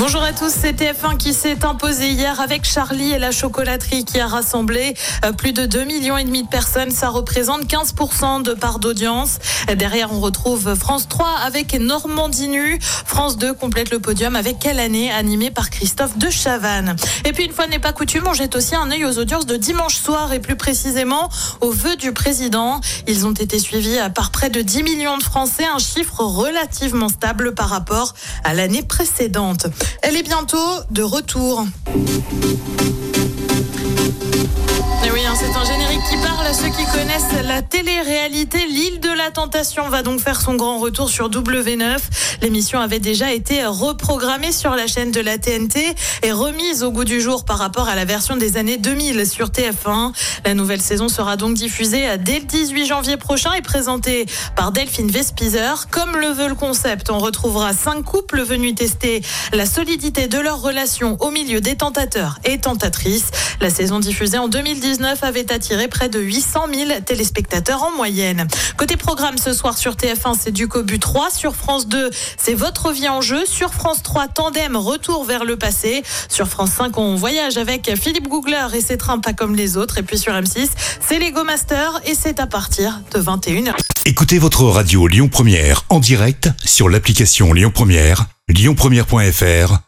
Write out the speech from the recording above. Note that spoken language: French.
Bonjour à tous, c'est TF1 qui s'est imposé hier avec Charlie et la chocolaterie qui a rassemblé euh, plus de 2 millions et demi de personnes. Ça représente 15% de part d'audience. Derrière, on retrouve France 3 avec Normandie Nu. France 2 complète le podium avec Quelle année animé par Christophe de Chavannes. Et puis, une fois n'est pas coutume, on jette aussi un œil aux audiences de dimanche soir et plus précisément aux vœux du président. Ils ont été suivis par près de 10 millions de Français, un chiffre relativement stable par rapport à l'année précédente. Elle est bientôt de retour. C'est un générique qui parle à ceux qui connaissent la télé-réalité. L'île de la Tentation va donc faire son grand retour sur W9. L'émission avait déjà été reprogrammée sur la chaîne de la TNT et remise au goût du jour par rapport à la version des années 2000 sur TF1. La nouvelle saison sera donc diffusée dès le 18 janvier prochain et présentée par Delphine Vespizer. Comme le veut le concept, on retrouvera cinq couples venus tester la solidité de leur relation au milieu des tentateurs et tentatrices. La saison diffusée en 2019 avait attiré près de 800 000 téléspectateurs en moyenne. Côté programme ce soir sur TF1, c'est du Cobu 3. Sur France 2, c'est Votre vie en jeu. Sur France 3, Tandem, retour vers le passé. Sur France 5, on voyage avec Philippe Googler et ses trains pas comme les autres. Et puis sur M6, c'est Lego Master et c'est à partir de 21h. Écoutez votre radio Lyon Première en direct sur l'application Lyon Première, lyonpremière.fr